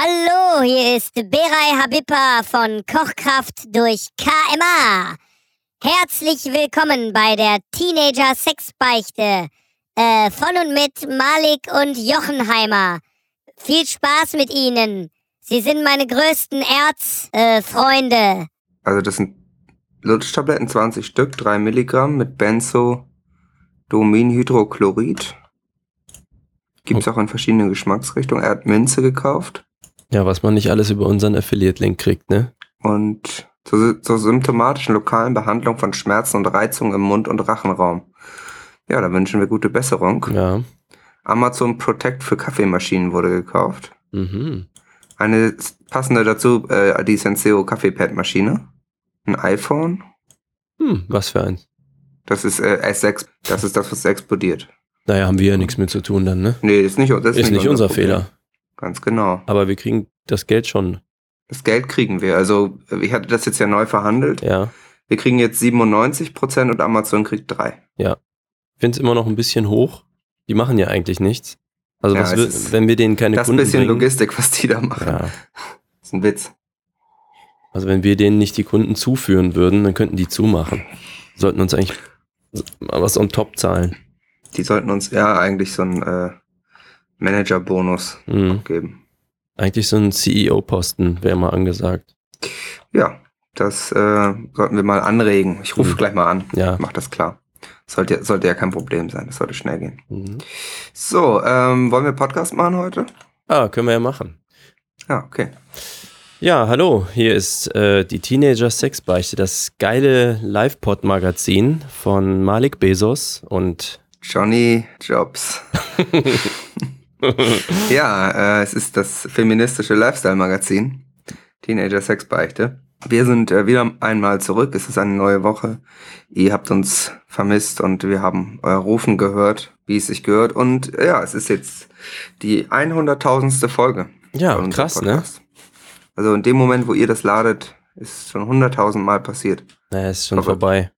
Hallo, hier ist Beray Habiba von Kochkraft durch KMA. Herzlich willkommen bei der Teenager Sexbeichte äh, von und mit Malik und Jochenheimer. Viel Spaß mit Ihnen. Sie sind meine größten Erzfreunde. Äh, also das sind Lutschtabletten, 20 Stück, 3 Milligramm mit Benzodominhydrochlorid. Gibt es auch in verschiedenen Geschmacksrichtungen. Er hat Minze gekauft. Ja, was man nicht alles über unseren Affiliate-Link kriegt, ne? Und zur, zur symptomatischen lokalen Behandlung von Schmerzen und Reizungen im Mund- und Rachenraum. Ja, da wünschen wir gute Besserung. Ja. Amazon Protect für Kaffeemaschinen wurde gekauft. Mhm. Eine passende dazu, äh, die Senseo Kaffeepad-Maschine. Ein iPhone. Hm, was für eins? Das ist äh, S6, das ist das, was explodiert. Naja, haben wir ja nichts mit zu tun dann, ne? Nee, das ist nicht, ist, ist nicht unser, unser Fehler. Ganz genau. Aber wir kriegen das Geld schon. Das Geld kriegen wir. Also, ich hatte das jetzt ja neu verhandelt. Ja. Wir kriegen jetzt 97 Prozent und Amazon kriegt drei. Ja. Ich finde es immer noch ein bisschen hoch. Die machen ja eigentlich nichts. Also, ja, wir, wenn wir denen keine das Kunden Das bisschen bringen, Logistik, was die da machen. Ja. Das ist ein Witz. Also, wenn wir denen nicht die Kunden zuführen würden, dann könnten die zumachen. Sollten uns eigentlich was on top zahlen. Die sollten uns ja eigentlich so ein äh, Manager-Bonus mhm. geben. Eigentlich so ein CEO-Posten wäre mal angesagt. Ja, das äh, sollten wir mal anregen. Ich rufe mhm. gleich mal an. Ja. Mach das klar. Sollte, sollte ja kein Problem sein. Das sollte schnell gehen. Mhm. So, ähm, wollen wir Podcast machen heute? Ah, können wir ja machen. Ja, okay. Ja, hallo, hier ist äh, die Teenager Sexbeichte, das geile Live-Pod-Magazin von Malik Bezos und Johnny Jobs. ja, äh, es ist das feministische Lifestyle-Magazin. Teenager Sexbeichte. Wir sind äh, wieder einmal zurück. Es ist eine neue Woche. Ihr habt uns vermisst und wir haben euer Rufen gehört, wie es sich gehört. Und äh, ja, es ist jetzt die 100.000. Folge. Ja, krass, ne? Also in dem Moment, wo ihr das ladet, ist schon 100.000 Mal passiert. Naja, ist schon Verrückt. vorbei.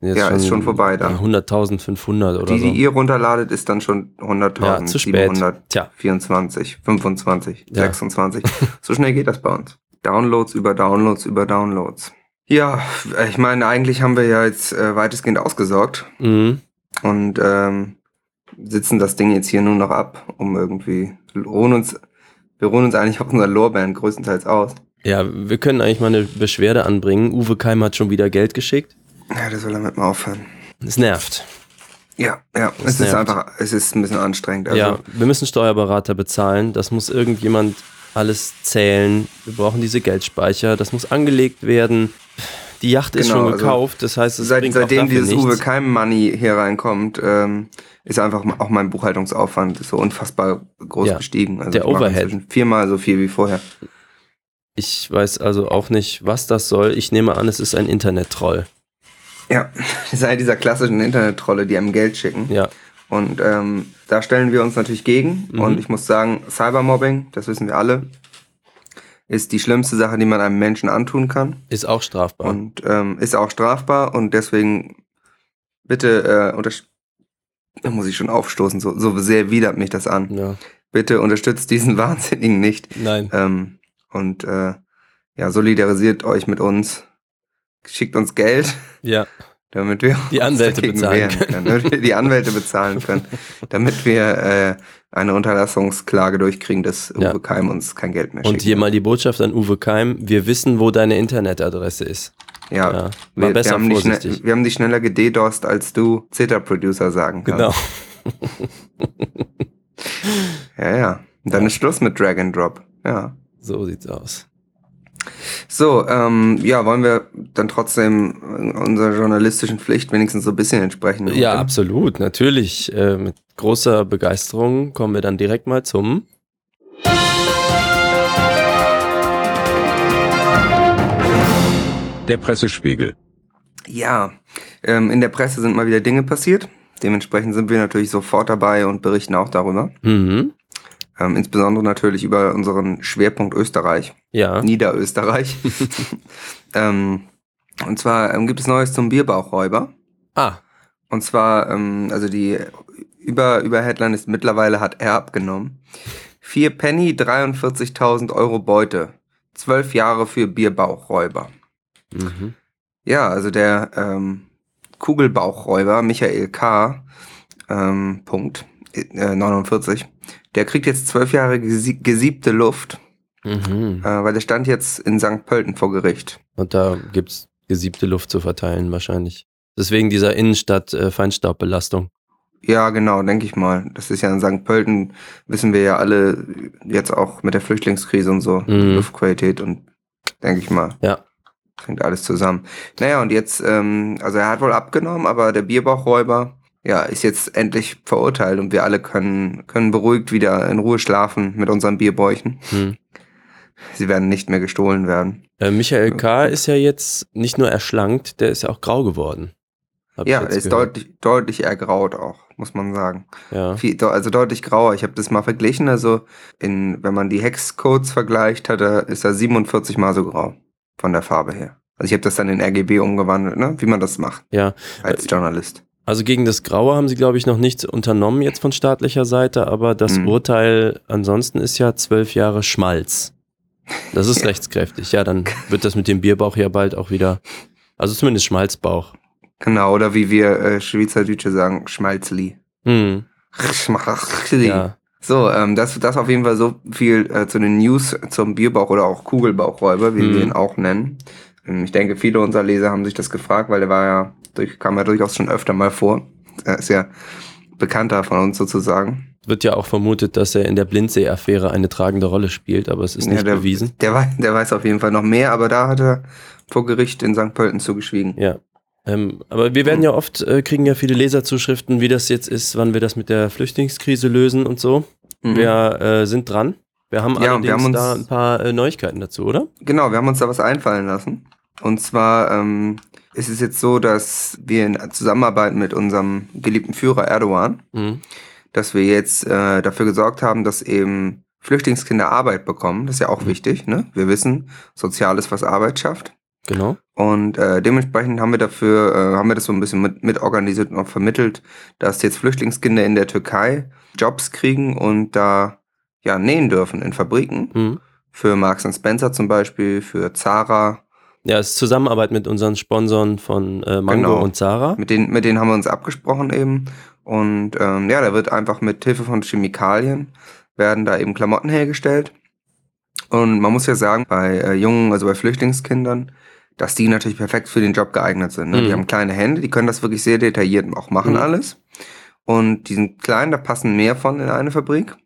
Jetzt ja, schon ist schon vorbei da. 100.500 oder die, so. Die, ihr runterladet, ist dann schon 100.000. Ja, zu spät. 724, 25, ja. 26. so schnell geht das bei uns. Downloads über Downloads über Downloads. Ja, ich meine, eigentlich haben wir ja jetzt äh, weitestgehend ausgesorgt. Mhm. Und ähm, sitzen das Ding jetzt hier nur noch ab, um irgendwie ruhen uns, wir ruhen uns eigentlich auf unserer Lorbeeren größtenteils aus. Ja, wir können eigentlich mal eine Beschwerde anbringen. Uwe Keim hat schon wieder Geld geschickt. Ja, das soll damit mal aufhören. Es nervt. Ja, ja, es, es ist einfach, es ist ein bisschen anstrengend. Also ja, wir müssen Steuerberater bezahlen. Das muss irgendjemand alles zählen. Wir brauchen diese Geldspeicher. Das muss angelegt werden. Die Yacht ist genau, schon also gekauft, also das heißt, es seit, seitdem dieses nichts. Uwe Keim Money hier reinkommt, ähm, ist einfach auch mein Buchhaltungsaufwand so unfassbar groß ja, gestiegen. Also der Overhead. Viermal so viel wie vorher. Ich weiß also auch nicht, was das soll. Ich nehme an, es ist ein Internet-Troll. Ja, das ist eine dieser klassischen Internet-Trolle, die einem Geld schicken. Ja. Und ähm, da stellen wir uns natürlich gegen. Mhm. Und ich muss sagen, Cybermobbing, das wissen wir alle, ist die schlimmste Sache, die man einem Menschen antun kann. Ist auch strafbar. Und ähm, ist auch strafbar. Und deswegen bitte äh, unterstützt. Da muss ich schon aufstoßen, so, so sehr widert mich das an. Ja. Bitte unterstützt diesen Wahnsinnigen nicht. Nein. Ähm, und äh, ja, solidarisiert euch mit uns schickt uns Geld. Ja. Damit wir die Anwälte bezahlen können. Damit wir die Anwälte bezahlen können. damit wir äh, eine Unterlassungsklage durchkriegen, dass Uwe ja. Keim uns kein Geld mehr schickt. Und hier mal die Botschaft an Uwe Keim. Wir wissen, wo deine Internetadresse ist. Ja, ja wir, besser wir, haben vorsichtig. Die wir haben die schneller gededost, als du Zeta-Producer sagen kannst. Genau. ja, ja. Und dann ja. ist Schluss mit Drag and Drop. Ja. So sieht's aus. So, ähm, ja, wollen wir dann trotzdem unserer journalistischen Pflicht wenigstens so ein bisschen entsprechen? Ja, oder? absolut, natürlich. Äh, mit großer Begeisterung kommen wir dann direkt mal zum Der Pressespiegel. Ja, ähm, in der Presse sind mal wieder Dinge passiert. Dementsprechend sind wir natürlich sofort dabei und berichten auch darüber. Mhm. Ähm, insbesondere natürlich über unseren Schwerpunkt Österreich. Ja. Niederösterreich. ähm, und zwar ähm, gibt es Neues zum Bierbauchräuber. Ah. Und zwar, ähm, also die über, über Headline ist mittlerweile hat er abgenommen. 4 Penny, 43.000 Euro Beute. Zwölf Jahre für Bierbauchräuber. Mhm. Ja, also der ähm, Kugelbauchräuber Michael K. Ähm, Punkt äh, 49, der kriegt jetzt zwölf Jahre gesiebte Luft, mhm. äh, weil der stand jetzt in St. Pölten vor Gericht. Und da gibt's gesiebte Luft zu verteilen wahrscheinlich. Deswegen dieser Innenstadt äh. Ja, genau, denke ich mal. Das ist ja in St. Pölten, wissen wir ja alle, jetzt auch mit der Flüchtlingskrise und so, mhm. Luftqualität und denke ich mal. Ja. Fängt alles zusammen. Naja, und jetzt, ähm, also er hat wohl abgenommen, aber der Bierbauchräuber, ja, ist jetzt endlich verurteilt und wir alle können, können beruhigt wieder in Ruhe schlafen mit unseren Bierbäuchen. Mhm. Sie werden nicht mehr gestohlen werden. Äh, Michael K. ist ja jetzt nicht nur erschlankt, der ist ja auch grau geworden. Ja, er ist deutlich, deutlich ergraut auch, muss man sagen. Ja. Viel, also deutlich grauer. Ich habe das mal verglichen. Also, in, wenn man die Hexcodes vergleicht, hat er, ist er 47 mal so grau von der Farbe her. Also ich habe das dann in RGB umgewandelt, ne? wie man das macht. Ja. Als Journalist. Also gegen das Graue haben sie, glaube ich, noch nichts unternommen jetzt von staatlicher Seite, aber das mhm. Urteil ansonsten ist ja zwölf Jahre Schmalz. Das ist rechtskräftig. Ja, dann wird das mit dem Bierbauch ja bald auch wieder, also zumindest Schmalzbauch. Genau, oder wie wir äh, Schweizerdeutsche sagen, Schmalzli. Mhm. Schmalzli. Ja. So, ähm, das, das auf jeden Fall so viel äh, zu den News zum Bierbauch oder auch Kugelbauchräuber, wie mhm. wir ihn auch nennen. Ähm, ich denke, viele unserer Leser haben sich das gefragt, weil er war ja, durch, kam ja durchaus schon öfter mal vor. Er ist ja bekannter von uns sozusagen. Wird ja auch vermutet, dass er in der Blindsee-Affäre eine tragende Rolle spielt, aber es ist nicht ja, der, bewiesen. Der, weiß, der weiß auf jeden Fall noch mehr, aber da hat er vor Gericht in St. Pölten zugeschwiegen. Ja, ähm, aber wir werden ja oft, äh, kriegen ja viele Leserzuschriften, wie das jetzt ist, wann wir das mit der Flüchtlingskrise lösen und so. Mhm. Wir äh, sind dran. Wir haben ja, allerdings wir haben uns, da ein paar äh, Neuigkeiten dazu, oder? Genau, wir haben uns da was einfallen lassen. Und zwar ähm, ist es jetzt so, dass wir in Zusammenarbeit mit unserem geliebten Führer Erdogan, mhm. dass wir jetzt äh, dafür gesorgt haben, dass eben Flüchtlingskinder Arbeit bekommen. Das ist ja auch mhm. wichtig. Ne? Wir wissen, Soziales, was Arbeit schafft. Genau. Und äh, dementsprechend haben wir dafür, äh, haben wir das so ein bisschen mit, mit organisiert und auch vermittelt, dass jetzt Flüchtlingskinder in der Türkei Jobs kriegen und da ja nähen dürfen in Fabriken. Mhm. Für Marks Spencer zum Beispiel, für Zara. Ja, es ist Zusammenarbeit mit unseren Sponsoren von äh, Mango genau. und Zara. Mit denen, mit denen haben wir uns abgesprochen eben. Und ähm, ja, da wird einfach mit Hilfe von Chemikalien werden da eben Klamotten hergestellt. Und man muss ja sagen, bei äh, jungen, also bei Flüchtlingskindern, dass die natürlich perfekt für den Job geeignet sind. Ne? Mhm. Die haben kleine Hände, die können das wirklich sehr detailliert auch machen mhm. alles. Und die sind klein, da passen mehr von in eine Fabrik.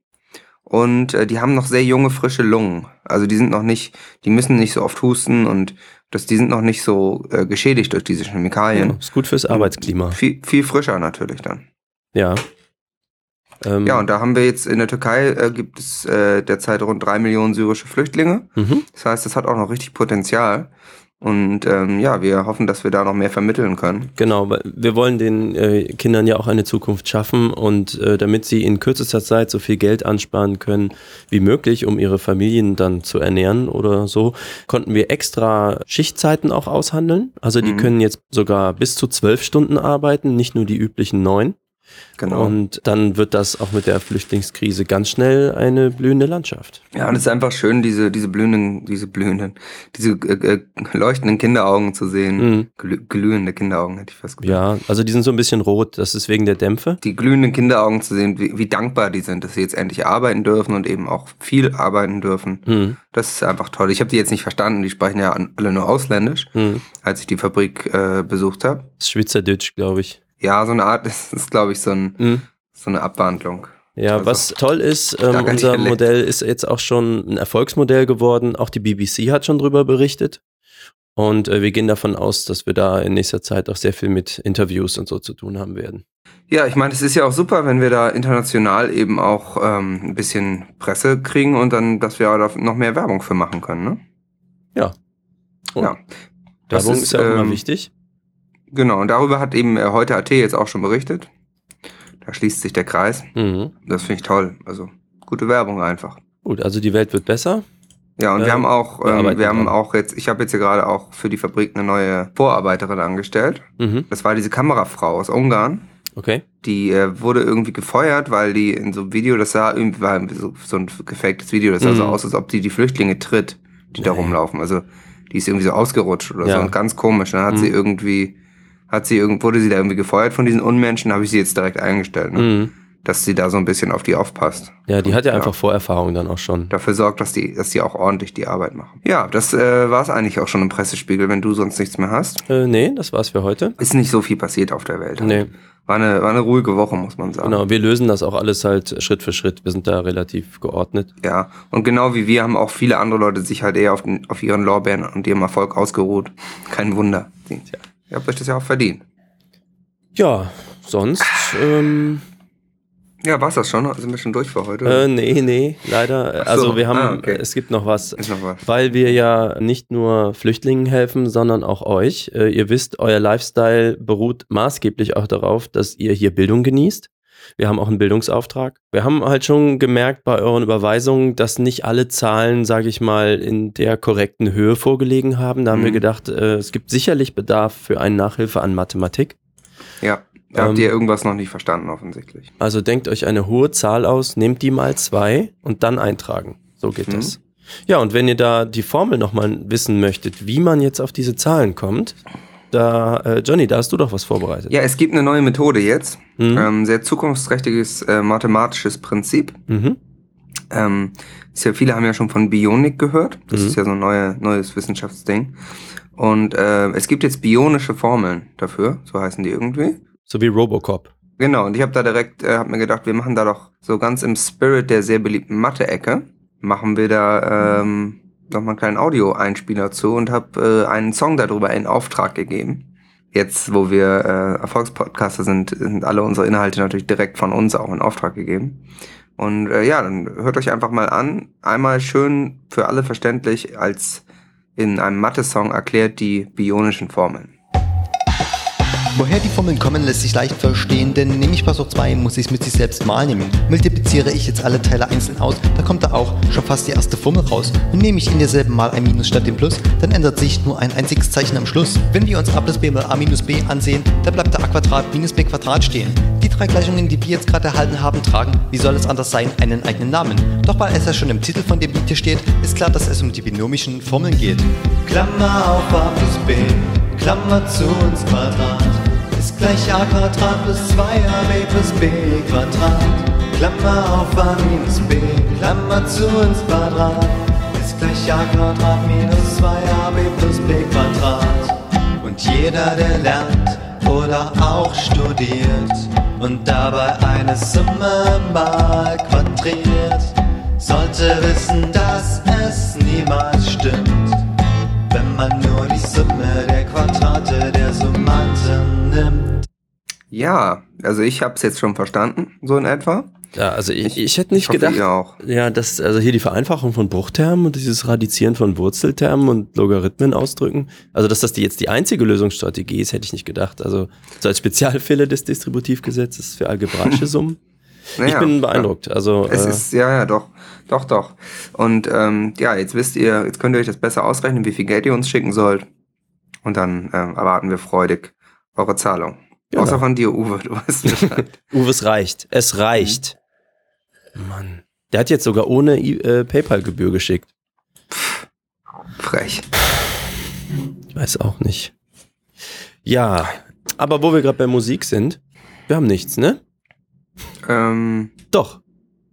Und äh, die haben noch sehr junge, frische Lungen. Also die sind noch nicht, die müssen nicht so oft husten und das, die sind noch nicht so äh, geschädigt durch diese Chemikalien. Ja, ist gut fürs Arbeitsklima. Viel, viel frischer natürlich dann. Ja. Ähm, ja, und da haben wir jetzt in der Türkei äh, gibt es äh, derzeit rund drei Millionen syrische Flüchtlinge. Mhm. Das heißt, das hat auch noch richtig Potenzial. Und ähm, ja, wir hoffen, dass wir da noch mehr vermitteln können. Genau, weil wir wollen den äh, Kindern ja auch eine Zukunft schaffen und äh, damit sie in kürzester Zeit so viel Geld ansparen können wie möglich, um ihre Familien dann zu ernähren oder so, konnten wir extra Schichtzeiten auch aushandeln. Also die mhm. können jetzt sogar bis zu zwölf Stunden arbeiten, nicht nur die üblichen neun. Genau. Und dann wird das auch mit der Flüchtlingskrise ganz schnell eine blühende Landschaft. Ja, und es ist einfach schön, diese, diese blühenden, diese blühenden, diese äh, äh, leuchtenden Kinderaugen zu sehen. Mhm. Glüh glühende Kinderaugen, hätte ich fast gesagt. Ja, also die sind so ein bisschen rot, das ist wegen der Dämpfe. Die glühenden Kinderaugen zu sehen, wie, wie dankbar die sind, dass sie jetzt endlich arbeiten dürfen und eben auch viel arbeiten dürfen. Mhm. Das ist einfach toll. Ich habe die jetzt nicht verstanden, die sprechen ja alle nur ausländisch, mhm. als ich die Fabrik äh, besucht habe. Schweizerdeutsch, glaube ich. Ja, so eine Art, das ist, glaube ich, so, ein, mhm. so eine Abwandlung. Ja, also, was toll ist, ähm, unser Modell ist jetzt auch schon ein Erfolgsmodell geworden. Auch die BBC hat schon drüber berichtet. Und äh, wir gehen davon aus, dass wir da in nächster Zeit auch sehr viel mit Interviews und so zu tun haben werden. Ja, ich meine, es ist ja auch super, wenn wir da international eben auch ähm, ein bisschen Presse kriegen und dann, dass wir da noch mehr Werbung für machen können, ne? Ja. Und ja. Das Werbung ist, ist ja auch ähm, immer wichtig. Genau, und darüber hat eben äh, heute AT jetzt auch schon berichtet. Da schließt sich der Kreis. Mhm. Das finde ich toll. Also gute Werbung einfach. Gut, also die Welt wird besser. Ja, und ähm, wir haben auch, ähm, wir haben auch jetzt, ich habe jetzt hier gerade auch für die Fabrik eine neue Vorarbeiterin angestellt. Mhm. Das war diese Kamerafrau aus Ungarn. Okay. Die äh, wurde irgendwie gefeuert, weil die in so einem Video, das sah irgendwie war so, so ein gefaktes Video, das sah Mhm. so aus, als ob die die Flüchtlinge tritt, die da Nee. rumlaufen. Also die ist irgendwie so ausgerutscht oder Ja. so und ganz komisch. Dann hat Mhm. sie irgendwie, hat sie irgend, wurde sie da irgendwie gefeuert von diesen Unmenschen, habe ich sie jetzt direkt eingestellt, ne? Mhm. dass sie da so ein bisschen auf die aufpasst. Ja, die hat ja einfach Vorerfahrung dann auch schon. dafür sorgt, dass die, dass die auch ordentlich die Arbeit machen. Ja, das äh, war es eigentlich auch schon im Pressespiegel, wenn du sonst nichts mehr hast. Äh, nee, das war's für heute. Ist nicht so viel passiert auf der Welt. Nee, War eine, war eine ruhige Woche, muss man sagen. genau. Wir lösen das auch alles halt Schritt für Schritt. Wir sind da relativ geordnet. Ja, und genau wie wir haben auch viele andere Leute sich halt eher auf, den, auf ihren Lorbeeren und ihrem Erfolg ausgeruht. Kein Wunder. Ihr habt euch das ja auch verdient. Ja, sonst, ähm, Ja, war's das schon? Sind wir schon durch für heute? äh, nee, nee, leider. So, Also wir haben, ah, okay. es gibt noch was. Noch was. Weil wir ja nicht nur Flüchtlingen helfen, sondern auch euch. Äh, ihr wisst, euer Lifestyle beruht maßgeblich auch darauf, dass ihr hier Bildung genießt. Wir haben auch einen Bildungsauftrag. Wir haben halt schon gemerkt bei euren Überweisungen, dass nicht alle Zahlen, sage ich mal, in der korrekten Höhe vorgelegen haben. Da haben wir Mhm. gedacht, äh, es gibt sicherlich Bedarf für eine Nachhilfe an Mathematik. Ja, da Ähm, habt ihr irgendwas noch nicht verstanden, offensichtlich. Also denkt euch eine hohe Zahl aus, nehmt die mal zwei und dann eintragen. So geht Mhm. das. Ja, und wenn ihr da die Formel nochmal wissen möchtet, wie man jetzt auf diese Zahlen kommt, da, äh, Johnny, da hast du doch was vorbereitet. Ja, es gibt eine neue Methode jetzt. Mhm. Ähm, sehr zukunftsträchtiges äh, mathematisches Prinzip. Mhm. Ähm, ja, viele haben ja schon von Bionik gehört. Das Mhm. ist ja so ein neue, neues Wissenschaftsding. Und äh, es gibt jetzt bionische Formeln dafür, so heißen die irgendwie. So wie Robocop. Genau, und ich habe da direkt, äh, hab mir gedacht, wir machen da doch so ganz im Spirit der sehr beliebten Mathe-Ecke, machen wir da ähm, noch mal einen kleinen Audio-Einspieler zu und habe äh, einen Song darüber in Auftrag gegeben. Jetzt, wo wir äh, Erfolgspodcaster sind, sind alle unsere Inhalte natürlich direkt von uns auch in Auftrag gegeben. Und äh, ja, dann hört euch einfach mal an. Einmal schön für alle verständlich als in einem Mathe-Song erklärt die bionischen Formeln. Woher die Formeln kommen, lässt sich leicht verstehen, denn nehme ich Pass auf 2, muss ich es mit sich selbst mal nehmen. Multipliziere ich jetzt alle Teile einzeln aus, da kommt da auch schon fast die erste Formel raus. Und nehme ich in derselben mal ein Minus statt dem Plus, dann ändert sich nur ein einziges Zeichen am Schluss. Wenn wir uns a plus b mal a minus b ansehen, dann bleibt der a Quadrat minus b Quadrat stehen. Die drei Gleichungen, die wir jetzt gerade erhalten haben, tragen, wie soll es anders sein, einen eigenen Namen. Doch weil es ja schon im Titel von dem Lied hier steht, ist klar, dass es um die binomischen Formeln geht. Klammer auf a plus b, Klammer zu uns Quadrat ist gleich a Quadrat plus 2ab plus b Quadrat. Klammer auf a minus b, Klammer zu uns Quadrat ist gleich a Quadrat minus 2ab plus b Quadrat. Und jeder, der lernt oder auch studiert und dabei eine Summe mal quadriert, sollte wissen, dass es niemals stimmt wenn man nur die Summe der Quadrate der nimmt. Ja, also ich habe es jetzt schon verstanden, so in etwa. Ja, also ich, ich hätte nicht ich hoffe, gedacht, auch. ja, dass also hier die Vereinfachung von Bruchtermen und dieses Radizieren von Wurzeltermen und Logarithmen ausdrücken, also dass das die jetzt die einzige Lösungsstrategie ist, hätte ich nicht gedacht. Also so als Spezialfälle des Distributivgesetzes für algebraische Summen. ich Naja, bin beeindruckt. Also Es äh, ist, ja, ja, doch, doch, doch. Und ähm, ja, jetzt wisst ihr, jetzt könnt ihr euch das besser ausrechnen, wie viel Geld ihr uns schicken sollt. Und dann ähm, erwarten wir freudig eure Zahlung. Genau. Außer von dir, Uwe, du weißt Bescheid. Uwe, es reicht. Es reicht. Mann. Der hat jetzt sogar ohne äh, PayPal-Gebühr geschickt. Frech. Ich weiß auch nicht. Ja, aber wo wir gerade bei Musik sind, wir haben nichts, ne? Ähm, Doch.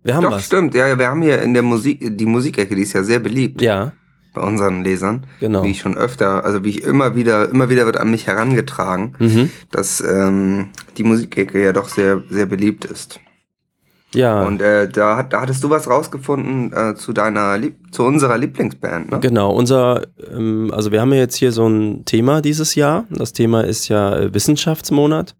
Wir haben doch, was. stimmt. Ja, wir haben hier in der Musik, die Musikecke, die ist ja sehr beliebt Ja, bei unseren Lesern. genau. Wie ich schon öfter, also wie ich immer wieder, immer wieder wird an mich herangetragen, Mhm. dass ähm, die Musikecke ja doch sehr, sehr beliebt ist. Ja, Und äh, da, hat, da hattest du was rausgefunden äh, zu deiner, Lieb zu unserer Lieblingsband, ne? genau. Unser, ähm, also wir haben ja jetzt hier so ein Thema dieses Jahr. Das Thema ist ja äh, Wissenschaftsmonat.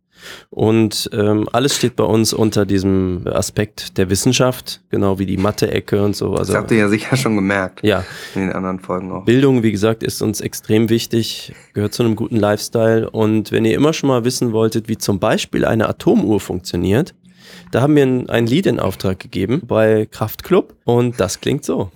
Und ähm, alles steht bei uns unter diesem Aspekt der Wissenschaft, genau wie die Mathe-Ecke und so. Das Also, habt ihr ja sicher schon gemerkt ja, in den anderen Folgen auch. Bildung, wie gesagt, ist uns extrem wichtig, gehört zu einem guten Lifestyle. Und wenn ihr immer schon mal wissen wolltet, wie zum Beispiel eine Atomuhr funktioniert, da haben wir ein, ein Lied in Auftrag gegeben bei Kraftklub und das klingt so.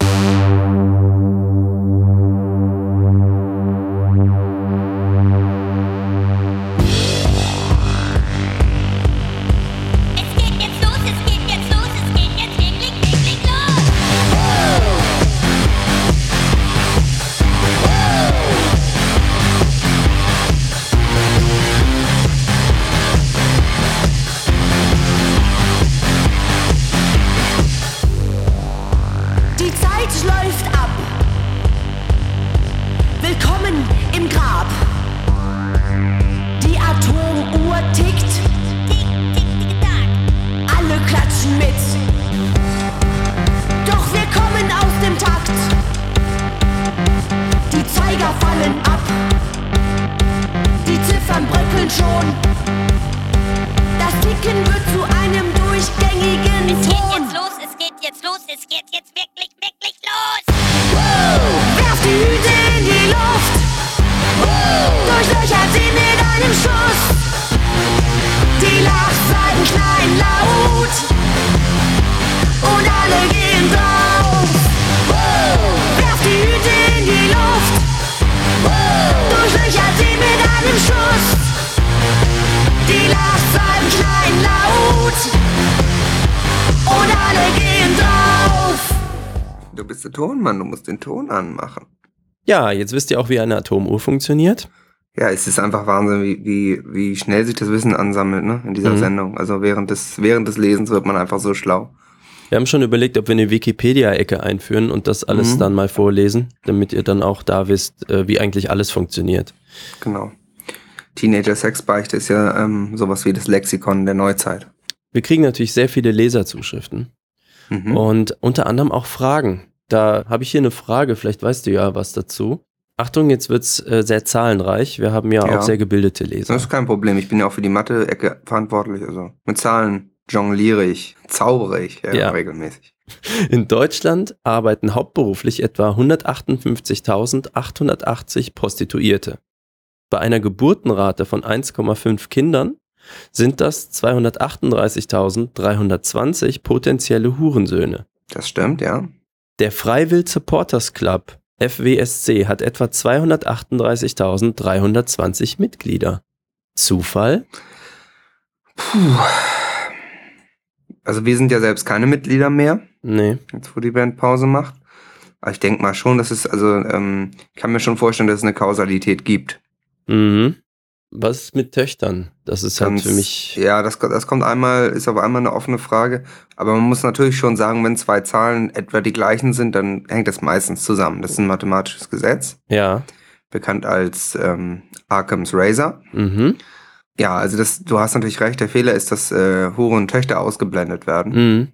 Ja, jetzt wisst ihr auch, wie eine Atomuhr funktioniert. Ja, es ist einfach Wahnsinn, wie, wie, wie schnell sich das Wissen ansammelt, ne, in dieser Mhm. Sendung. Also während des, während des Lesens wird man einfach so schlau. Wir haben schon überlegt, ob wir eine Wikipedia-Ecke einführen und das alles Mhm. dann mal vorlesen, damit ihr dann auch da wisst, äh, wie eigentlich alles funktioniert. Genau. Teenager-Sexbeichte ist ja ähm, sowas wie das Lexikon der Neuzeit. Wir kriegen natürlich sehr viele Leserzuschriften Mhm. und unter anderem auch Fragen. Da habe ich hier eine Frage, vielleicht weißt du ja was dazu. Achtung, jetzt wird's äh, sehr zahlenreich. Wir haben ja, Ja. auch sehr gebildete Leser. Das ist kein Problem. Ich bin ja auch für die Mathe-Ecke verantwortlich. Also mit Zahlen jongliere ich, zaubere ich ja, Ja. regelmäßig. In Deutschland arbeiten hauptberuflich etwa 158.880 Prostituierte. Bei einer Geburtenrate von 1,5 Kindern sind das 238.320 potenzielle Hurensöhne. Das stimmt, ja. Der Freiwill Supporters Club FWSC hat etwa 238.320 Mitglieder. Zufall? Puh. Also wir sind ja selbst keine Mitglieder mehr, Nee. jetzt wo die Band Pause macht. Aber ich denke mal schon, dass es, also ähm, ich kann mir schon vorstellen, dass es eine Kausalität gibt. Mhm. Was ist mit Töchtern? Das ist halt Ganz- für mich. Ja, das, das kommt einmal, ist auf einmal eine offene Frage. Aber man muss natürlich schon sagen, wenn zwei Zahlen etwa die gleichen sind, dann hängt das meistens zusammen. Das ist ein mathematisches Gesetz, Ja. bekannt als ähm, Arkham's Razor. Mhm. Ja, also das, du hast natürlich recht, der Fehler ist, dass äh, Hure und Töchter ausgeblendet werden. Mhm.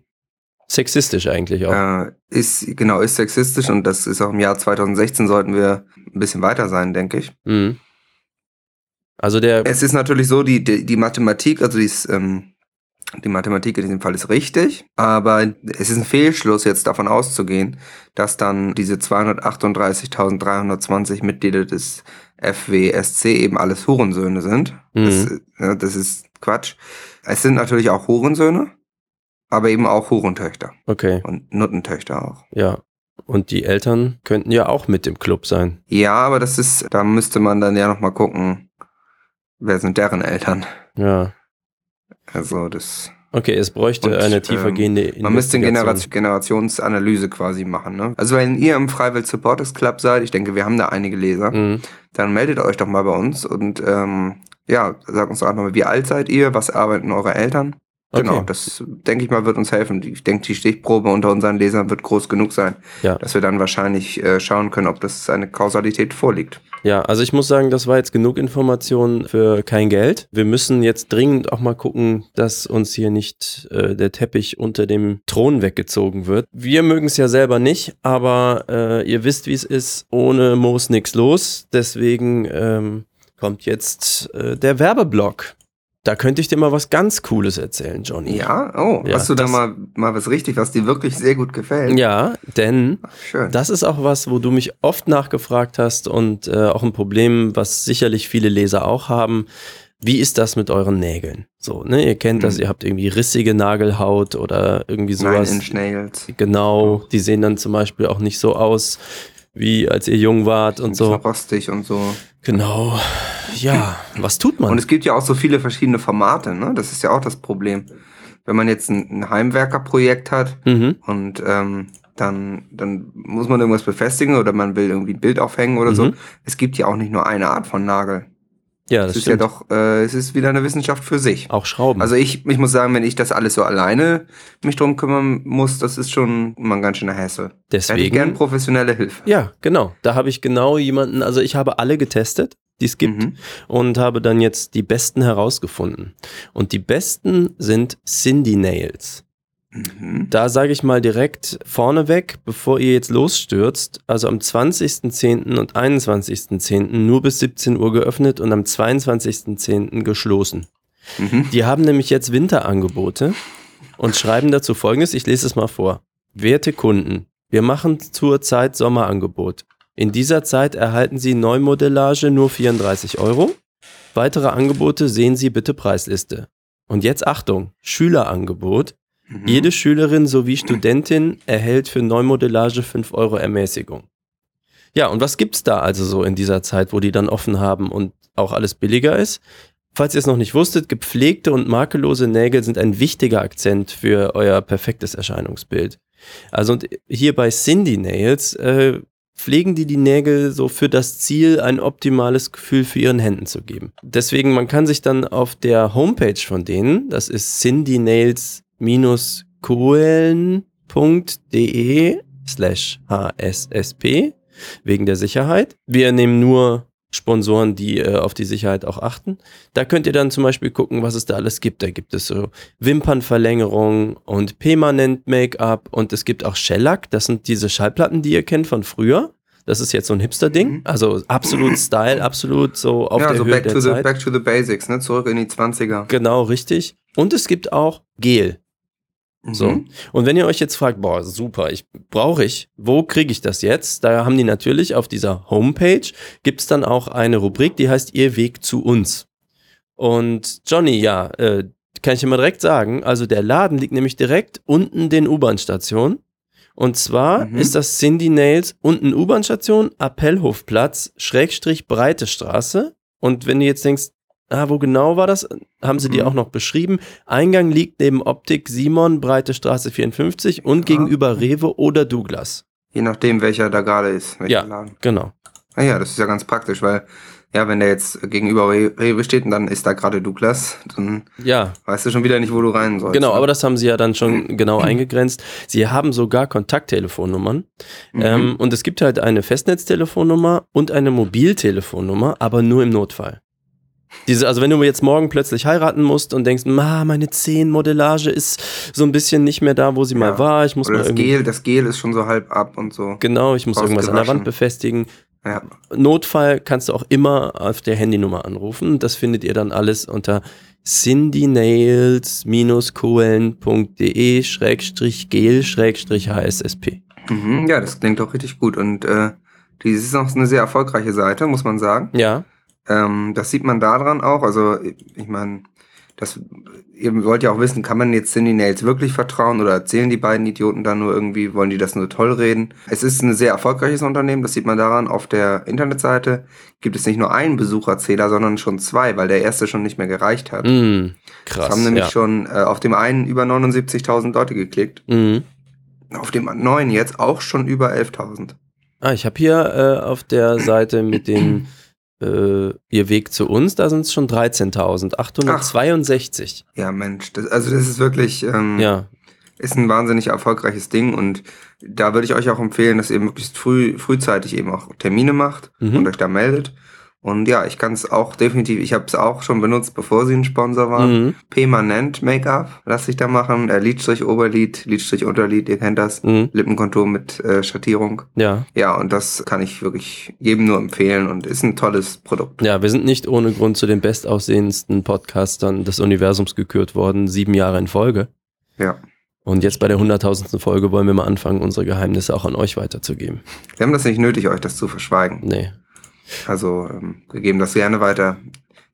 Sexistisch eigentlich auch. Äh, ist, genau, ist sexistisch und das ist auch im Jahr 2016 sollten wir ein bisschen weiter sein, denke ich. Mhm. Also der. Es ist natürlich so, die, die, die Mathematik, also die, ist, ähm, die Mathematik in diesem Fall ist richtig, aber es ist ein Fehlschluss, jetzt davon auszugehen, dass dann diese 238.320 Mitglieder des FWSC eben alles Hurensöhne sind. Das, Mhm. äh, das ist Quatsch. Es sind natürlich auch Hurensöhne, aber eben auch Hurentöchter Okay, und Nuttentöchter auch. ja. Und die Eltern könnten ja auch mit im Club sein. Ja, aber das ist, da müsste man dann ja nochmal gucken, wer sind deren Eltern. Ja. Also das. Okay, es bräuchte Und, eine ähm, tiefergehende Man müsste eine. Generation, Generationsanalyse quasi machen. Ne? Also wenn ihr im Freiwill Supporters Club seid, ich denke, wir haben da einige Leser, Mhm. dann meldet euch doch mal bei uns und ähm, ja, sagt uns doch einfach mal, wie alt seid ihr, was arbeiten eure Eltern? Genau, Okay. das denke ich mal wird uns helfen. Ich denke, die Stichprobe unter unseren Lesern wird groß genug sein, Ja. dass wir dann wahrscheinlich äh, schauen können, ob das eine Kausalität vorliegt. Ja, also ich muss sagen, das war jetzt genug Information für kein Geld. Wir müssen jetzt dringend auch mal gucken, dass uns hier nicht äh, der Teppich unter dem Thron weggezogen wird. Wir mögen es ja selber nicht, aber äh, ihr wisst, wie es ist. Ohne Moos nix los. Deswegen ähm, kommt jetzt äh, der Werbeblock. Da könnte ich dir mal was ganz Cooles erzählen, Johnny. Ja, oh, Ja, hast du da das- mal, mal was richtig, was dir wirklich sehr gut gefällt? Ja, denn Schön. Das ist auch was, wo du mich oft nachgefragt hast und äh, auch ein Problem, was sicherlich viele Leser auch haben. Wie ist das mit euren Nägeln? So, ne, ihr kennt das, Hm. ihr habt irgendwie rissige Nagelhaut oder irgendwie Nine sowas. Inch Nails. Genau, die sehen dann zum Beispiel auch nicht so aus, wie als ihr jung wart und so. rostig und so. Genau. Ja, was tut man? Und es gibt ja auch so viele verschiedene Formate, ne? Das ist ja auch das Problem. Wenn man jetzt ein, ein Heimwerkerprojekt hat mhm. und ähm, dann, dann muss man irgendwas befestigen oder man will irgendwie ein Bild aufhängen oder so. Mhm. Es gibt ja auch nicht nur eine Art von Nagel. Ja, Es das ist ja stimmt. doch, äh, es ist wieder eine Wissenschaft für sich. Auch Schrauben. Also ich, ich muss sagen, wenn ich das alles so alleine mich drum kümmern muss, das ist schon mal ein ganz schöner Hassel. Hätte ich Deswegen. gern professionelle Hilfe. Ja, genau. Da habe ich genau jemanden, also ich habe alle getestet, die es gibt Mhm. und habe dann jetzt die besten herausgefunden. Und die besten sind Cindy Nails. Mhm. Da sage ich mal direkt vorneweg, bevor ihr jetzt losstürzt, also am 20.10. und 21.10. nur bis 17 Uhr geöffnet und am 22.10. geschlossen. Mhm. Die haben nämlich jetzt Winterangebote und schreiben dazu folgendes, ich lese es mal vor. Werte Kunden, wir machen zurzeit Sommerangebot. In dieser Zeit erhalten Sie Neumodellage nur 34 Euro. Weitere Angebote sehen Sie bitte Preisliste. Und jetzt Achtung, Schülerangebot. Mhm. Jede Schülerin sowie Studentin erhält für Neumodellage 5 Euro Ermäßigung. Ja, und was gibt's da also so in dieser Zeit, wo die dann offen haben und auch alles billiger ist? Falls ihr es noch nicht wusstet, gepflegte und makellose Nägel sind ein wichtiger Akzent für euer perfektes Erscheinungsbild. Also und hier bei Cindy Nails äh, pflegen die die Nägel so für das Ziel, ein optimales Gefühl für ihren Händen zu geben. Deswegen, man kann sich dann auf der Homepage von denen, das ist cindynails-kohlen.de slash hssp, wegen der Sicherheit. Wir nehmen nur Sponsoren, die äh, auf die Sicherheit auch achten. Da könnt ihr dann zum Beispiel gucken, was es da alles gibt. Da gibt es so Wimpernverlängerung und Permanent Make-up und es gibt auch Shellac. Das sind diese Schallplatten, die ihr kennt von früher. Das ist jetzt so ein Hipster-Ding. Mhm. Also absolut Style, absolut so auf ja, der so Höhe back der to, the, Zeit. back to the basics, ne? Zurück in die 20er. Genau, richtig. Und es gibt auch Gel. So. Mhm. Und wenn ihr euch jetzt fragt, boah, super, ich brauche ich, wo kriege ich das jetzt? Da haben die natürlich auf dieser Homepage gibt es dann auch eine Rubrik, die heißt Ihr Weg zu uns. Und Johnny, ja, äh, kann ich dir mal direkt sagen, also der Laden liegt nämlich direkt unten den U-Bahn-Stationen. Und zwar Mhm. ist das Cindy Nails unten U-Bahn-Station, Appellhofplatz, Schrägstrich Breite Straße. Und wenn du jetzt denkst, ah, wo genau war das? Haben sie dir Mhm. auch noch beschrieben. Eingang liegt neben Optik Simon, Breite Straße 54 und gegenüber Rewe oder Douglas. Je nachdem, welcher da gerade ist. Ja. Laden. Genau. Ah ja, das ist ja ganz praktisch, weil, ja, wenn der jetzt gegenüber Re- Rewe steht und dann ist da gerade Douglas, dann Ja, weißt du schon wieder nicht, wo du rein sollst. genau, ne? aber das haben sie ja dann schon genau eingegrenzt. Sie haben sogar Kontakttelefonnummern. Mhm. Ähm, und es gibt halt eine Festnetztelefonnummer und eine Mobiltelefonnummer, aber nur im Notfall. Diese, also wenn du jetzt morgen plötzlich heiraten musst und denkst, ma, meine 10 Modellage ist so ein bisschen nicht mehr da, wo sie mal Ja. war, ich muss Oder mal das Gel, das Gel ist schon so halb ab und so. genau, ich muss irgendwas an der. Wand befestigen. Ja. Notfall kannst du auch immer auf der Handynummer anrufen. Das findet ihr dann alles unter cindynails-kohlen.de schrägstrich gel schrägstrich hssp. Mhm, ja, das klingt doch richtig gut. Und äh, die ist auch eine sehr erfolgreiche Seite, muss man sagen. Ja, Ähm, das sieht man daran auch. Also, ich meine, das, ihr wollt ja auch wissen, kann man jetzt Cindy Nails wirklich vertrauen oder erzählen die beiden Idioten da nur irgendwie, wollen die das nur toll reden? Es ist ein sehr erfolgreiches Unternehmen, das sieht man daran. Auf der Internetseite gibt es nicht nur einen Besucherzähler, sondern schon zwei, weil der erste schon nicht mehr gereicht hat. mm, Es krass. haben nämlich ja. schon äh, auf dem einen über 79.000 Leute geklickt, Mhm. auf dem neuen jetzt auch schon über 11.000. Ah, ich habe hier äh, auf der Seite mit den äh, Ihr Weg zu uns, da sind es schon 13.862. Ja, Mensch, das, also das ist wirklich, ähm, Ja, ist ein wahnsinnig erfolgreiches Ding und da würde ich euch auch empfehlen, dass ihr möglichst früh, frühzeitig eben auch Termine macht Mhm. und euch da meldet. Und ja, ich kann es auch definitiv, ich habe es auch schon benutzt, bevor sie ein Sponsor waren. mhm. Permanent Make-up lasse ich da machen. Äh, Lidstrich, Oberlid, Lidstrich, Unterlid, ihr kennt das. Mhm. Lippenkontur mit äh, Schattierung. ja. Ja, und das kann ich wirklich jedem nur empfehlen und ist ein tolles Produkt. Ja, wir sind nicht ohne Grund zu den bestaussehendsten Podcastern des Universums gekürt worden, sieben Jahre in Folge. Ja. Und jetzt bei der hunderttausendsten Folge wollen wir mal anfangen, unsere Geheimnisse auch an euch weiterzugeben. Wir haben das nicht nötig, euch das zu verschweigen. Nee. Also ähm, wir geben das gerne weiter.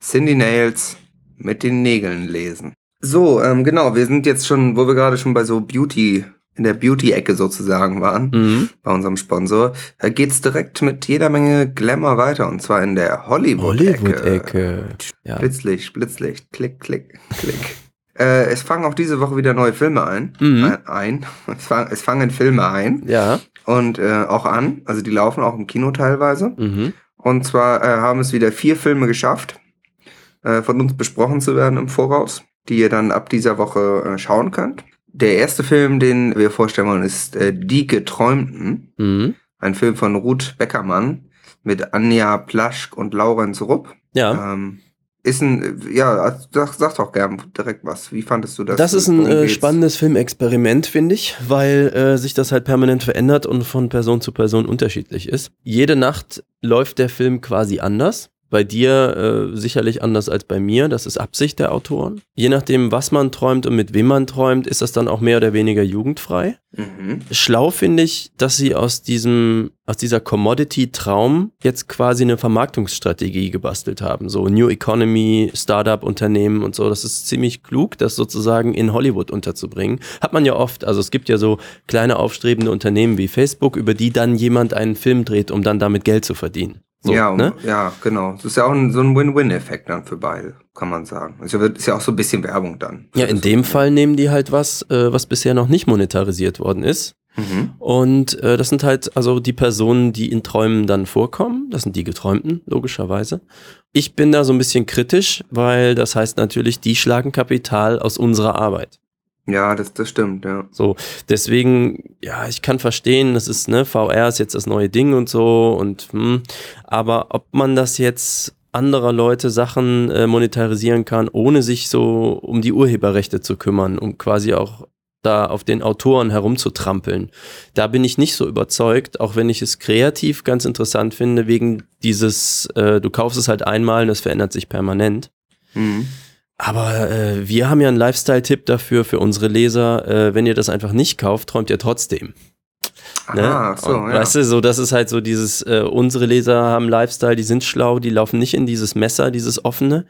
Cindy Nails mit den Nägeln lesen. So, ähm, genau, wir sind jetzt schon, wo wir gerade schon bei so Beauty, in der Beauty-Ecke sozusagen waren, Mhm. bei unserem Sponsor, äh, geht's direkt mit jeder Menge Glamour weiter und zwar in der Hollywood-Ecke. Hollywood-Ecke. Ja. Blitzlicht, Blitzlicht, klick, klick, klick. Äh, es fangen auch diese Woche wieder neue Filme ein. Mhm. Ein. ein. Es, fang, es fangen Filme ein Ja. und äh, auch an. Also die laufen auch im Kino teilweise. Mhm. Und zwar äh, haben es wieder vier Filme geschafft, äh, von uns besprochen zu werden im Voraus, die ihr dann ab dieser Woche äh, schauen könnt. Der erste Film, den wir vorstellen wollen, ist äh, Die Geträumten. Mhm. Ein Film von Ruth Beckermann mit Anja Plaschk und Laurenz Rupp. Ja. Ähm, ist ein, ja, sag, sag doch gern direkt was. Wie fandest du das? Das ist ein äh, spannendes Filmexperiment, finde ich, weil äh, sich das halt permanent verändert und von Person zu Person unterschiedlich ist. Jede Nacht läuft der Film quasi anders. Bei dir äh, sicherlich anders als bei mir. Das ist Absicht der Autoren. Je nachdem, was man träumt und mit wem man träumt, ist das dann auch mehr oder weniger jugendfrei. Mhm. Schlau finde ich, dass sie aus diesem, aus dieser Commodity-Traum jetzt quasi eine Vermarktungsstrategie gebastelt haben. So New Economy, Startup-Unternehmen und so. Das ist ziemlich klug, das sozusagen in Hollywood unterzubringen. Hat man ja oft. Also es gibt ja so kleine aufstrebende Unternehmen wie Facebook, über die dann jemand einen Film dreht, um dann damit Geld zu verdienen. So, ja, ne? ja, genau. Das ist ja auch ein, so ein Win-Win-Effekt dann für beide, kann man sagen. Also wird- ist ja auch so ein bisschen Werbung dann. Ja, in dem Fall nehmen die halt was, äh, was bisher noch nicht monetarisiert worden ist. Mhm. Und äh, das sind halt also die Personen, die in Träumen dann vorkommen. Das sind die Geträumten, logischerweise. Ich bin da so ein bisschen kritisch, weil das heißt natürlich, die schlagen Kapital aus unserer Arbeit. Ja, das, das stimmt, ja. So, deswegen, ja, ich kann verstehen, das ist, ne, VR ist jetzt das neue Ding und so und, hm, aber ob man das jetzt anderer Leute Sachen äh, monetarisieren kann, ohne sich so um die Urheberrechte zu kümmern, um quasi auch da auf den Autoren herumzutrampeln. Da bin ich nicht so überzeugt, auch wenn ich es kreativ ganz interessant finde, wegen dieses, äh, du kaufst es halt einmal und es verändert sich permanent. Mhm. Aber äh, wir haben ja einen Lifestyle-Tipp dafür für unsere Leser. Äh, wenn ihr das einfach nicht kauft, träumt ihr trotzdem. Ne? Ah, so, Und, ja. Weißt du, so das ist halt so dieses, äh, unsere Leser haben Lifestyle, die sind schlau, die laufen nicht in dieses Messer, dieses offene,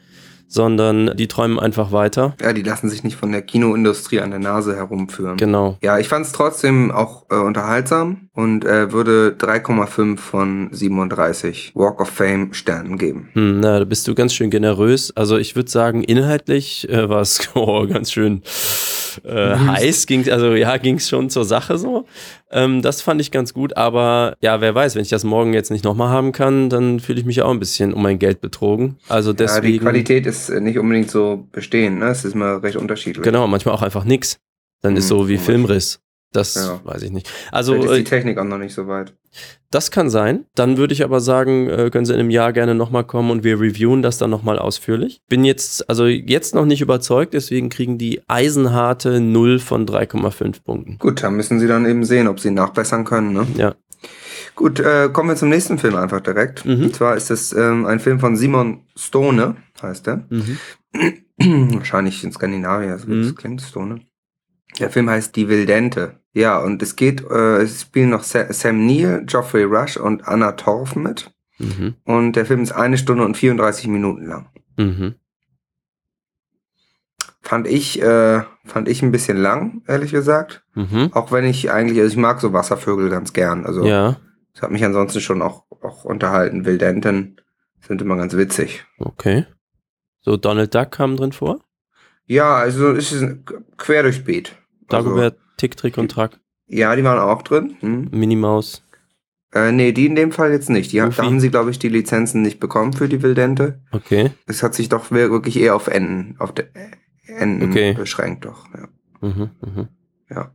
sondern die träumen einfach weiter. ja, die lassen sich nicht von der Kinoindustrie an der Nase herumführen. Genau. Ja, ich fand es trotzdem auch äh, unterhaltsam und äh, würde 3,5 von 37 Walk of Fame Sternen geben. Hm, na, da bist du ganz schön generös. Also ich würde sagen, inhaltlich äh, war es oh, ganz schön äh, heiß. Ging, also ja, ging es schon zur Sache so. Ähm, das fand ich ganz gut. Aber ja, wer weiß, wenn ich das morgen jetzt nicht nochmal haben kann, dann fühle ich mich auch ein bisschen um mein Geld betrogen. Also Ja, die deswegen. Qualität ist äh, nicht unbedingt so bestehend, ne? Es ist mal recht unterschiedlich. Genau, manchmal auch einfach nix. Dann ist Hm, so wie. Filmriss. Das Ja. weiß ich nicht. Also Vielleicht ist äh, die Technik auch noch nicht so weit. Das kann sein. Dann würde ich aber sagen, äh, können Sie in einem Jahr gerne nochmal kommen und wir reviewen das dann nochmal ausführlich. Bin jetzt, also jetzt noch nicht überzeugt, deswegen kriegen die eisenharte 0 von 3,5 Punkten. Gut, da müssen sie dann eben sehen, ob sie nachbessern können, ne? Ja. Gut, äh, kommen wir zum nächsten Film einfach direkt. Mhm. Und zwar ist es ähm, ein Film von Simon Stone, heißt er. Mhm. Wahrscheinlich in Skandinavien, also wie Mhm. das klingt, Stone. Der Film heißt Die Wildente. Ja, und es geht, äh, es spielen noch Sa Sam Neill, Geoffrey Rush und Anna Torf mit. Mhm. Und der Film ist eine Stunde und 34 Minuten lang. Mhm. Fand ich, äh, fand ich ein bisschen lang, ehrlich gesagt. Mhm. Auch wenn ich eigentlich, also ich mag so Wasservögel ganz gern. Also Ja, das hat mich ansonsten schon auch, auch unterhalten. Wildenten sind immer ganz witzig. okay. So, Donald Duck kam drin vor. Ja, also es ist ein quer durchs Beet. Also, Dagobert, Tick, Trick und Track. ja, die waren auch drin. Hm. Minimaus. Äh, nee, die in dem Fall jetzt nicht. Die, Goofy? da haben sie, glaube ich, die Lizenzen nicht bekommen für die Wildente. Okay. Es hat sich doch wirklich eher auf Enden, auf der Enden Okay. beschränkt, doch. Ja. Mhm. Mhm. Ja.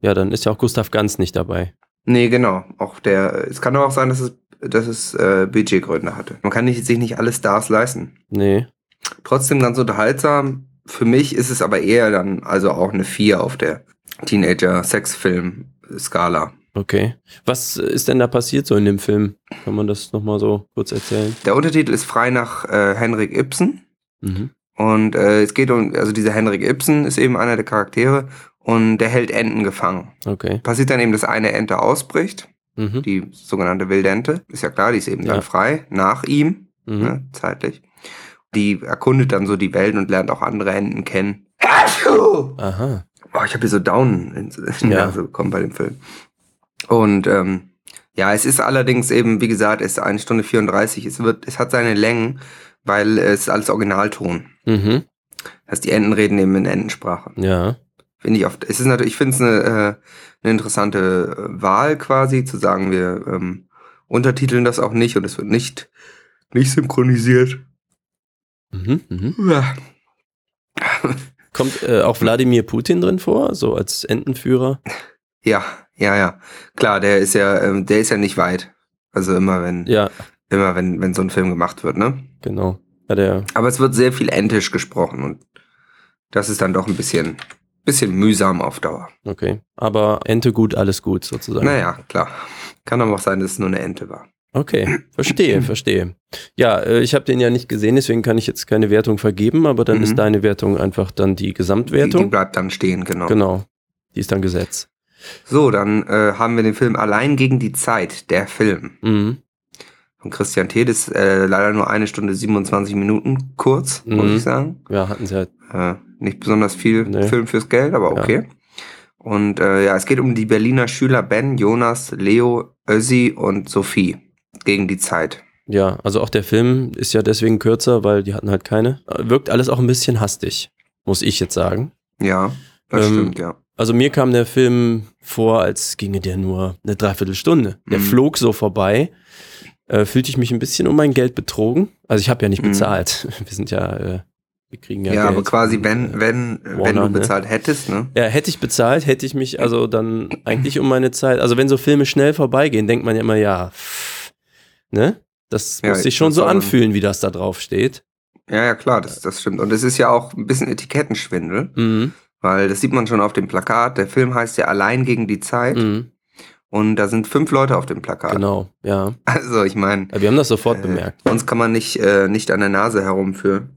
Ja, dann ist ja auch Gustav Ganz nicht dabei. Nee, genau. Auch der, es kann aber auch sein, dass es, dass es äh, Budgetgründe hatte. Man kann nicht, sich nicht alle Stars leisten. Nee. Trotzdem ganz unterhaltsam. Für mich ist es aber eher dann also auch eine 4 auf der Teenager-Sexfilm-Skala. Okay. Was ist denn da passiert so in dem Film? Kann man das nochmal so kurz erzählen? Der Untertitel ist frei nach äh, Henrik Ibsen. Mhm. Und äh, es geht um, also dieser Henrik Ibsen ist eben einer der Charaktere und der hält Enten gefangen. Okay. Passiert dann eben, dass eine Ente ausbricht, Mhm. die sogenannte Wildente. Ist ja klar, die ist eben Ja. dann frei, nach ihm, Mhm. ne, zeitlich. Die erkundet dann so die Welt und lernt auch andere Enten kennen. Aha. Boah, ich habe hier so Down in die Ja. Nase bekommen bei dem Film. Und ähm, ja, es ist allerdings eben, wie gesagt, es ist eine Stunde 34. Es wird, es hat seine Längen, weil es ist alles Originalton. Mhm. Das heißt, die Enten reden eben in Entensprache. Ja. Finde ich oft. Es ist natürlich, ich finde es eine, äh, eine interessante äh, Wahl quasi, zu sagen, wir ähm, untertiteln das auch nicht und es wird nicht, nicht synchronisiert. Mhm, mhm. Ja. Kommt äh, auch Wladimir Putin drin vor, so als Entenführer? Ja, ja, ja. Klar, der ist ja, ähm, der ist ja nicht weit. Also immer wenn, Ja, immer wenn, wenn so ein Film gemacht wird, ne? genau. Ja, der, Aber es wird sehr viel Entisch gesprochen und das ist dann doch ein bisschen, bisschen mühsam auf Dauer. okay. Aber Ente gut, alles gut sozusagen. Naja, klar. Kann aber auch sein, dass es nur eine Ente war. Okay, verstehe, verstehe. Ja, äh, ich habe den ja nicht gesehen, deswegen kann ich jetzt keine Wertung vergeben, aber dann Mhm. ist deine Wertung einfach dann die Die, die Gesamtwertung. bleibt dann stehen, genau. Genau. Die ist dann Gesetz. So, dann äh, haben wir den Film Allein gegen die Zeit, der Film. Mhm. Von Christian Tedes, äh, leider nur eine Stunde 27 Minuten kurz, muss Mhm. ich sagen. Ja, hatten sie halt. Äh, nicht besonders viel Nee. Film fürs Geld, aber Ja. okay. Und äh, ja, es geht um die Berliner Schüler Ben, Jonas, Leo, Össi und Sophie gegen die Zeit. Ja, also auch der Film ist ja deswegen kürzer, weil die hatten halt keine. Wirkt alles auch ein bisschen hastig, muss ich jetzt sagen. Ja, das Ähm, stimmt, ja. Also mir kam der Film vor, als ginge der nur eine Dreiviertelstunde. Der Mhm. flog so vorbei. Äh, fühlte ich mich ein bisschen um mein Geld betrogen. Also ich habe ja nicht Mhm. bezahlt. Wir sind ja, äh, wir kriegen ja, Ja, Geld. aber quasi, wenn, äh, wenn, wenn Warner, du ne? bezahlt hättest, ne? Ja, hätte ich bezahlt, hätte ich mich also dann eigentlich um meine Zeit. Also wenn so Filme schnell vorbeigehen, denkt man ja immer, ja, pff, ne? Das Ja, muss sich schon so anfühlen, wie das da drauf steht. Ja, ja, klar, das, das stimmt. Und es ist ja auch ein bisschen Etikettenschwindel, Mhm. weil das sieht man schon auf dem Plakat. Der Film heißt ja Allein gegen die Zeit Mhm. und da sind fünf Leute auf dem Plakat. Genau, ja. Also, ich meine, Aber wir haben das sofort Äh, bemerkt. Uns kann man nicht, äh, nicht an der Nase herumführen.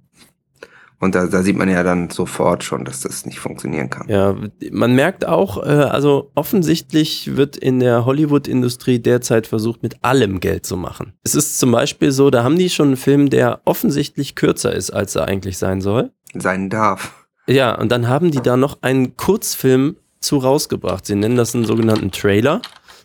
Und da, da sieht man ja dann sofort schon, dass das nicht funktionieren kann. Ja, man merkt auch, äh, also offensichtlich wird in der Hollywood-Industrie derzeit versucht, mit allem Geld zu machen. Es ist zum Beispiel so, da haben die schon einen Film, der offensichtlich kürzer ist, als er eigentlich sein soll. Sein darf. Ja, und dann haben die da noch einen Kurzfilm zu rausgebracht. Sie nennen das einen sogenannten Trailer.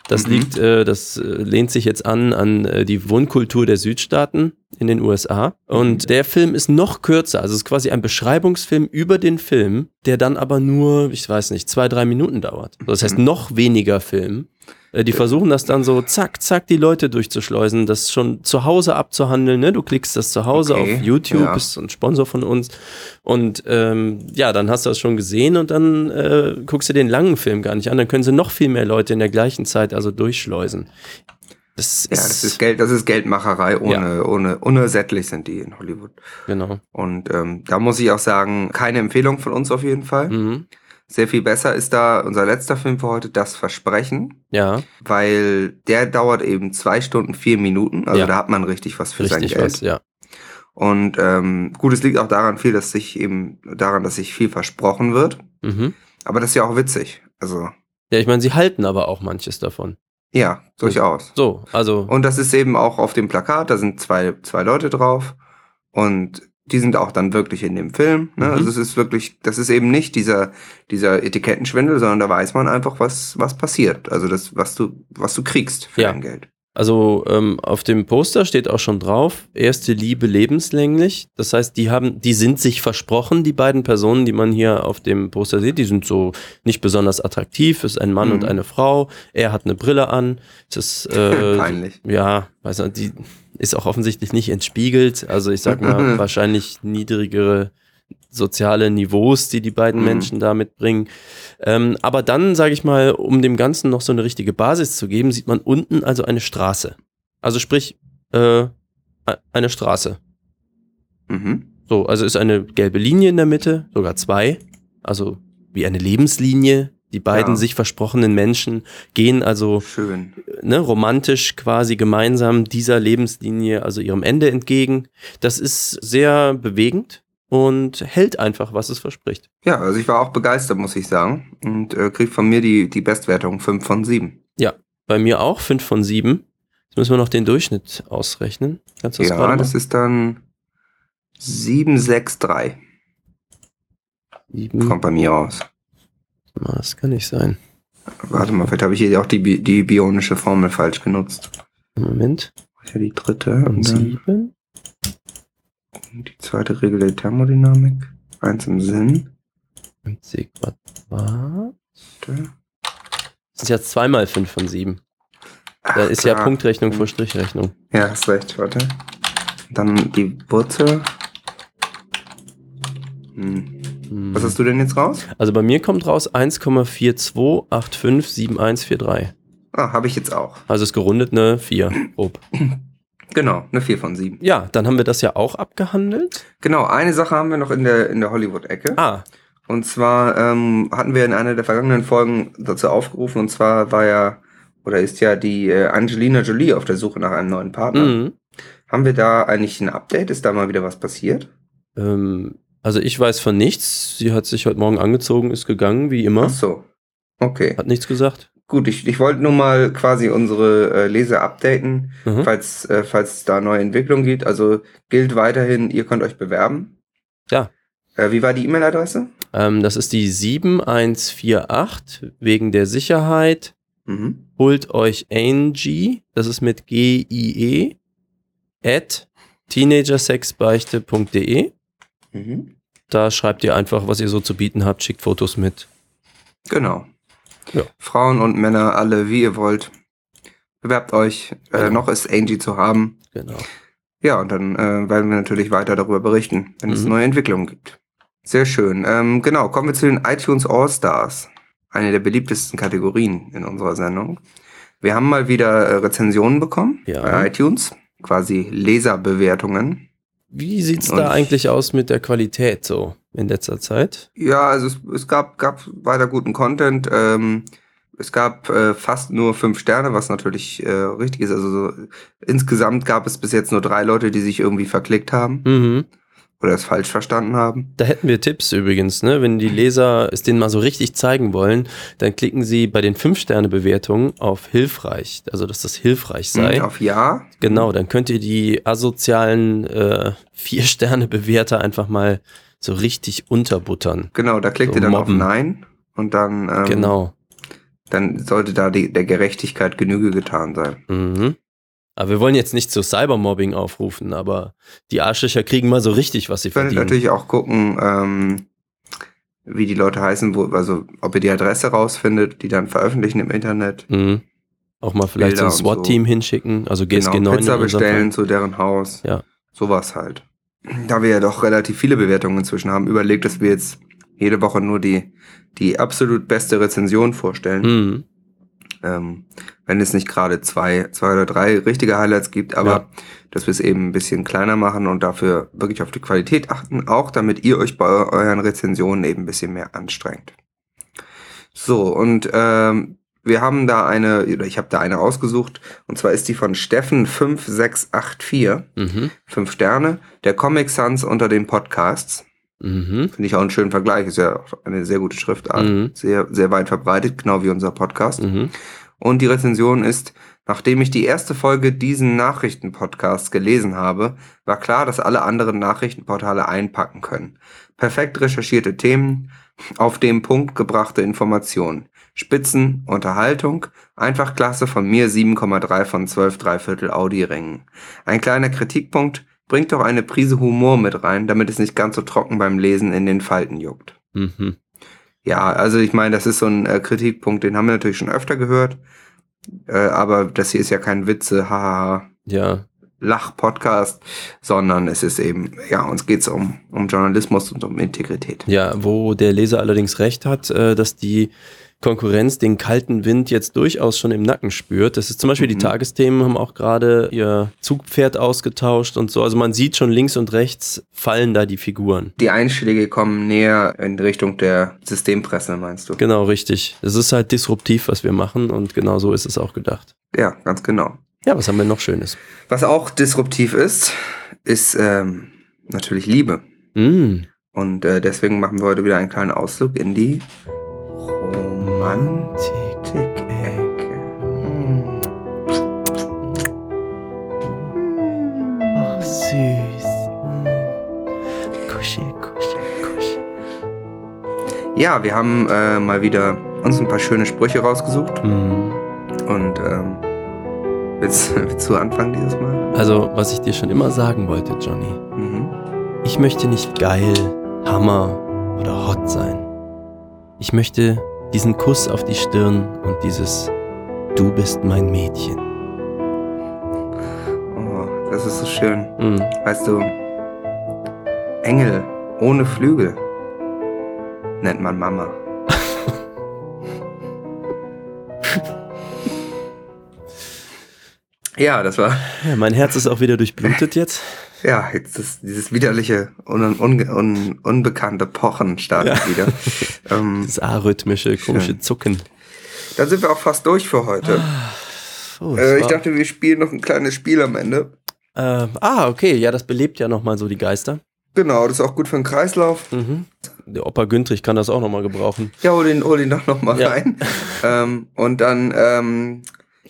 Das Mhm. liegt, äh, das äh, lehnt sich jetzt an an äh, die Wohnkultur der Südstaaten in den USA. Und der Film ist noch kürzer. Also es ist quasi ein Beschreibungsfilm über den Film, der dann aber nur, ich weiß nicht, zwei, drei Minuten dauert. Das heißt, Mhm. noch weniger Film. Äh, Die versuchen das dann so zack, zack, die Leute durchzuschleusen, das schon zu Hause abzuhandeln. Ne? Du klickst das zu Hause Okay, auf YouTube, ja. bist ein Sponsor von uns. Und ähm, ja, dann hast du das schon gesehen und dann äh, guckst du den langen Film gar nicht an. Dann können sie noch viel mehr Leute in der gleichen Zeit also durchschleusen. Das Ja, ist, das ist Geld, das ist Geldmacherei ohne, ohne, unersättlich sind die in Hollywood. genau. Und ähm, da muss ich auch sagen, keine Empfehlung von uns auf jeden Fall. Mhm. Sehr viel besser ist da unser letzter Film für heute, Das Versprechen, Ja, weil der dauert eben zwei Stunden, vier Minuten. Also Ja. da hat man richtig was für richtig sein Geld. was, ja. Und ähm, gut, es liegt auch daran viel, dass sich eben daran, dass sich viel versprochen wird. Mhm. Aber das ist ja auch witzig. Also, Ja, ich meine, sie halten aber auch manches davon. ja, durchaus. So, also, Und das ist eben auch auf dem Plakat, da sind zwei, zwei Leute drauf. Und die sind auch dann wirklich in dem Film. Ne? Mhm. Also es ist wirklich, das ist eben nicht dieser, dieser Etikettenschwindel, sondern da weiß man einfach, was, was passiert. Also das, was du, was du kriegst für Ja. dein Geld. Also ähm, auf dem Poster steht auch schon drauf, erste Liebe lebenslänglich. Das heißt, die haben, die sind sich versprochen, die beiden Personen, die man hier auf dem Poster sieht, die sind so nicht besonders attraktiv, ist ein Mann Mhm. und eine Frau. Er hat eine Brille an. Es ist äh, Peinlich. ja, weiß nicht, die ist auch offensichtlich nicht entspiegelt. Also ich sag mal, wahrscheinlich niedrigere soziale Niveaus, die die beiden Mhm. Menschen da mitbringen. Ähm, aber dann, sage ich mal, um dem Ganzen noch so eine richtige Basis zu geben, sieht man unten also eine Straße. Also sprich, äh, eine Straße. Mhm. So, also ist eine gelbe Linie in der Mitte, sogar zwei. Also wie eine Lebenslinie. Die beiden Ja. sich versprochenen Menschen gehen also Schön. ne, romantisch quasi gemeinsam dieser Lebenslinie, also ihrem Ende entgegen. Das ist sehr bewegend und hält einfach, was es verspricht. Ja, also ich war auch begeistert, muss ich sagen. Und äh, krieg von mir die, die Bestwertung 5 von 7. Bei mir auch 5 von 7. Jetzt müssen wir noch den Durchschnitt ausrechnen. Kannst du das Ja, das ist dann 763. Sieben. Kommt bei mir raus. Das kann nicht sein. Warte mal, vielleicht habe ich hier auch die, die bionische Formel falsch genutzt. Moment. Ja die dritte. Und Und dann 7. die zweite Regel der Thermodynamik. Eins im Sinn. Und C Quadrat. Da. Das ist jetzt zweimal 5 von 7. Da ist ja klar. Punktrechnung vor Strichrechnung. Ja, hast recht, warte. Dann die Wurzel. Hm. Hm. Was hast du denn jetzt raus? Also bei mir kommt raus 1,42857143. Ah, habe ich jetzt auch. Also ist gerundet eine 4, grob. Genau, eine 4 von 7. Ja, dann haben wir das ja auch abgehandelt. Genau, eine Sache haben wir noch in der, in der Hollywood-Ecke. Ah, Und zwar ähm, hatten wir in einer der vergangenen Folgen dazu aufgerufen, und zwar war ja, oder ist ja die äh, Angelina Jolie auf der Suche nach einem neuen Partner. mhm. Haben wir da eigentlich ein Update? Ist da mal wieder was passiert? ähm, also ich weiß von nichts. Sie hat sich heute Morgen angezogen, ist gegangen, wie immer. Ach so. Okay. Hat nichts gesagt. Gut, ich, ich wollte nur mal quasi unsere äh, Leser updaten, Mhm. falls, äh, falls es da neue Entwicklungen gibt. Also gilt weiterhin, ihr könnt euch bewerben. Ja. Äh, wie war die E-Mail-Adresse? Ähm, das ist die 7148 wegen der Sicherheit. Mhm. Holt euch Angie, das ist mit G-I-E, at teenagersexbeichte.de. Mhm. Da schreibt ihr einfach, was ihr so zu bieten habt, schickt Fotos mit. Genau. Ja. Frauen und Männer, alle, wie ihr wollt. Bewerbt euch. Äh, Genau. noch ist Angie zu haben. Genau. Ja, und dann äh, werden wir natürlich weiter darüber berichten, wenn es Mhm. neue Entwicklungen gibt. Sehr schön. Ähm, genau, kommen wir zu den iTunes All-Stars. Eine der beliebtesten Kategorien in unserer Sendung. Wir haben mal wieder äh, Rezensionen bekommen Ja. bei iTunes, quasi Leserbewertungen. Wie sieht's Und- da eigentlich aus mit der Qualität so in letzter Zeit? Ja, also es, es gab, gab weiter guten Content. Ähm, es gab äh, fast nur fünf Sterne, was natürlich äh, richtig ist. Also so, insgesamt gab es bis jetzt nur drei Leute, die sich irgendwie verklickt haben Mhm. Oder es falsch verstanden haben. Da hätten wir Tipps übrigens, ne? Wenn die Leser es denen mal so richtig zeigen wollen, dann klicken sie bei den 5-Sterne-Bewertungen auf hilfreich, also dass das hilfreich sei. Mhm, Auf Ja. Genau, dann könnt ihr die asozialen äh, 4-Sterne-Bewerter einfach mal so richtig unterbuttern. Genau, da klickt So ihr dann mobben. auf Nein und dann, ähm, Genau. dann sollte da die, der Gerechtigkeit Genüge getan sein. Mhm. Aber wir wollen jetzt nicht zu Cybermobbing aufrufen, aber die Arschlöcher kriegen mal so richtig, was sie Ihr könnt verdienen. natürlich auch gucken, ähm, wie die Leute heißen, wo, also ob ihr die Adresse rausfindet, die dann veröffentlichen im Internet. Mhm. Auch mal vielleicht Bilder so ein und so. SWAT-Team hinschicken, also GSG genau, 9 Pizza bestellen zu deren Haus. Ja. Sowas halt. Da wir ja doch relativ viele Bewertungen inzwischen haben, überlegt, dass wir jetzt jede Woche nur die, die absolut beste Rezension vorstellen. Mhm. Ähm, wenn es nicht gerade zwei, zwei oder drei richtige Highlights gibt, aber Ja. dass wir es eben ein bisschen kleiner machen und dafür wirklich auf die Qualität achten, auch damit ihr euch bei eu- euren Rezensionen eben ein bisschen mehr anstrengt. So, und ähm, wir haben da eine, oder ich habe da eine ausgesucht, und zwar ist die von Steffen5684, Mhm. fünf Sterne, der Comic Sans unter den Podcasts. Mhm. Finde ich auch einen schönen Vergleich, ist ja auch eine sehr gute Schriftart, Mhm. sehr, sehr weit verbreitet, genau wie unser Podcast. Mhm. Und die Rezension ist, nachdem ich die erste Folge diesen Nachrichtenpodcasts gelesen habe, war klar, dass alle anderen Nachrichtenportale einpacken können. Perfekt recherchierte Themen, auf den Punkt gebrachte Informationen. Spitzen, Unterhaltung, einfach klasse von mir 7,3 von 12 Dreiviertel Audi-Rängen. Ein kleiner Kritikpunkt, bringt doch eine Prise Humor mit rein, damit es nicht ganz so trocken beim Lesen in den Falten juckt. Mhm. Ja, also ich meine, das ist so ein äh, Kritikpunkt, den haben wir natürlich schon öfter gehört. Äh, aber das hier ist ja kein Witze, haha, Ja, Lach-Podcast, sondern es ist eben, ja, uns geht's um, um Journalismus und um Integrität. ja, wo der Leser allerdings recht hat, äh, dass die Konkurrenz den kalten Wind jetzt durchaus schon im Nacken spürt. Das ist zum Beispiel die Mhm. Tagesthemen haben auch gerade ihr Zugpferd ausgetauscht und so. Also man sieht schon links und rechts fallen da die Figuren. Die Einschläge kommen näher in Richtung der Systempresse, meinst du? Genau, richtig. Es ist halt disruptiv, was wir machen und genau so ist es auch gedacht. Ja, ganz genau. Ja, was haben wir noch Schönes? Was auch disruptiv ist, ist ähm, natürlich Liebe. Mm. Und äh, deswegen machen wir heute wieder einen kleinen Ausflug in die Romantik-Ecke. Hm. Ach, süß. Kuschel, kuschel, kuschel. Ja, wir haben äh, mal wieder uns ein paar schöne Sprüche rausgesucht. Mm. Und ähm, willst, willst du anfangen dieses Mal? Also, was ich dir schon immer sagen wollte, Johnny. Mhm. Ich möchte nicht geil, Hammer oder hot sein. Ich möchte diesen Kuss auf die Stirn und dieses Du bist mein Mädchen. Oh, das ist so schön. Mm. Weißt du, Engel ohne Flügel nennt man Mama. ja, das war, Ja, mein Herz ist auch wieder durchblutet jetzt. Ja, jetzt ist dieses widerliche, un, un, un, unbekannte Pochen startet Ja. wieder. ähm, Das arrhythmische, komische Schön. Zucken. dann sind wir auch fast durch für heute. Oh, Äh, ich dachte, wir spielen noch ein kleines Spiel am Ende. Ähm, ah, okay, ja, das belebt ja nochmal so die Geister. Genau, das ist auch gut für den Kreislauf. Mhm. Der Opa Güntrich kann das auch nochmal gebrauchen. Ja, hol den, hol den doch noch mal Ja. rein. ähm, und dann, ähm,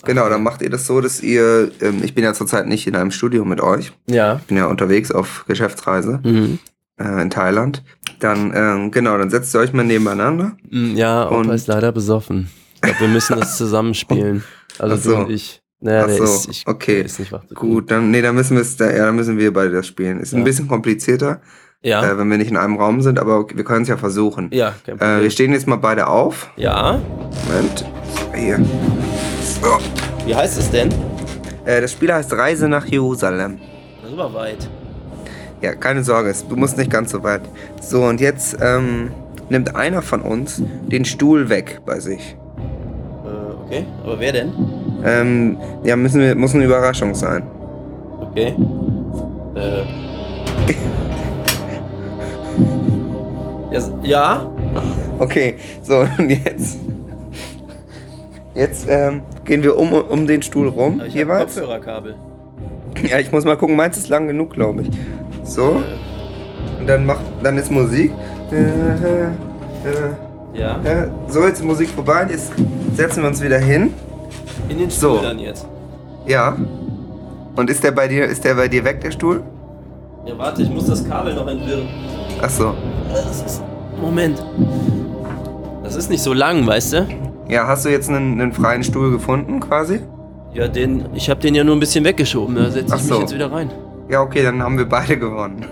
genau, dann macht ihr das so, dass ihr, ähm, ich bin ja zurzeit nicht in einem Studio mit euch. Ja. Ich bin ja unterwegs auf Geschäftsreise Mhm. äh, in Thailand. Dann, ähm, genau, dann setzt ihr euch mal nebeneinander. Mm, Ja, Opa Und- ist leider besoffen. Ich glaube, wir müssen das zusammenspielen. Also Ach so. du und ich. Naja, Ach der so, ist, ich, okay. der ist nicht wach. Gut, dann, nee, dann müssen wir es, da, ja, dann müssen wir beide das spielen. Ist ein Ja. bisschen komplizierter, Ja, äh, wenn wir nicht in einem Raum sind, aber okay, wir können es ja versuchen. ja, kein Äh, Problem. wir stehen jetzt mal beide auf. ja, Moment. Hier. Wie heißt es denn? Äh, das Spiel heißt Reise nach Jerusalem. Super weit. Ja, keine Sorge, es- du musst nicht ganz so weit. So, und jetzt ähm, nimmt einer von uns den Stuhl weg bei sich. Äh, okay, aber wer denn? Ähm, ja, müssen wir, muss eine Überraschung sein. Okay. Äh. Ja? Okay, so, und jetzt. Jetzt ähm, gehen wir um, um den Stuhl rum, Aber ich jeweils. Kopfhörerkabel. Ja, ich muss mal gucken, meins ist lang genug, glaube ich. So, und dann macht, dann ist Musik. Ja. äh. So, jetzt ist Musik vorbei, jetzt setzen wir uns wieder hin. In den So. Stuhl dann jetzt. Ja. Und ist der bei dir, ist der bei dir weg, der Stuhl? Ja, warte, ich muss das Kabel noch entwirren. Ach so. Moment. Das ist nicht so lang, weißt du? Ja, hast du jetzt einen, einen freien Stuhl gefunden, quasi? Ja, den. Ich habe den ja nur ein bisschen weggeschoben. Da setze ich so. mich jetzt wieder rein. Ja, okay, dann haben wir beide gewonnen.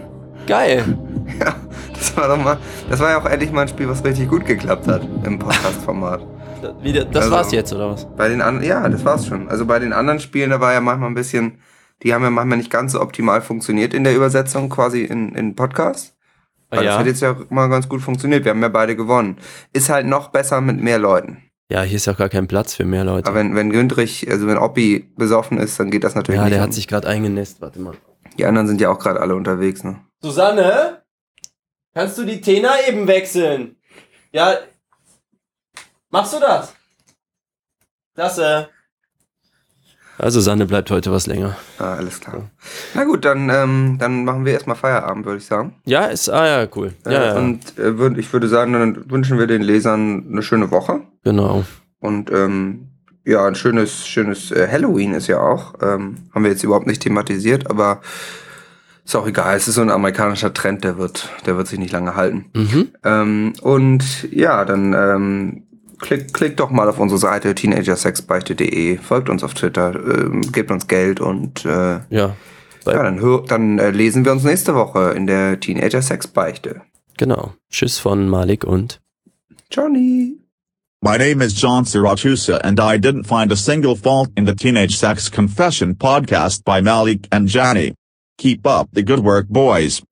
Geil. Ja, das war doch mal, das war ja auch endlich mal ein Spiel, was richtig gut geklappt hat im Podcast-Format. Das, wieder, das Also- war's jetzt, oder was? Bei den anderen, ja, das war's schon. Also bei den anderen Spielen, da war ja manchmal ein bisschen, die haben ja manchmal nicht ganz so optimal funktioniert in der Übersetzung, quasi in, in Podcast. Ah, Aber das ja. hat jetzt ja mal ganz gut funktioniert. Wir haben ja beide gewonnen. Ist halt noch besser mit mehr Leuten. Ja, hier ist ja auch gar kein Platz für mehr Leute. Aber wenn, wenn Gündrich, also wenn Oppi besoffen ist, dann geht das natürlich ja, nicht. der an. hat sich gerade eingenässt. Warte mal. Die anderen sind ja auch gerade alle unterwegs, ne? Susanne? Kannst du die Tena eben wechseln? Ja. Machst du das? Klasse. Also Susanne bleibt heute was länger. Ah, alles klar. Na gut, dann, ähm, dann machen wir erstmal Feierabend, würde ich sagen. Ja, ist, ah ja, cool. Ja, Äh, ja. Und äh, würd, ich würde sagen, dann wünschen wir den Lesern eine schöne Woche. Genau. Und ähm, ja, ein schönes, schönes äh, Halloween ist ja auch. Ähm, haben wir jetzt überhaupt nicht thematisiert, aber ist auch egal. Es ist so ein amerikanischer Trend, der wird, der wird sich nicht lange halten. Mhm. Ähm, und ja, dann ähm, klick, klick doch mal auf unsere Seite teenagersexbeichte.de, folgt uns auf Twitter, ähm, gebt uns Geld und äh, Ja. Ja, dann, hör, dann äh, lesen wir uns nächste Woche in der Teenager Sex Beichte. Genau. Tschüss von Malik und Johnny. My name is John Sirachusa and I didn't find a single fault in the Teenage Sex Confession podcast by Malik and Johnny. Keep up the good work boys.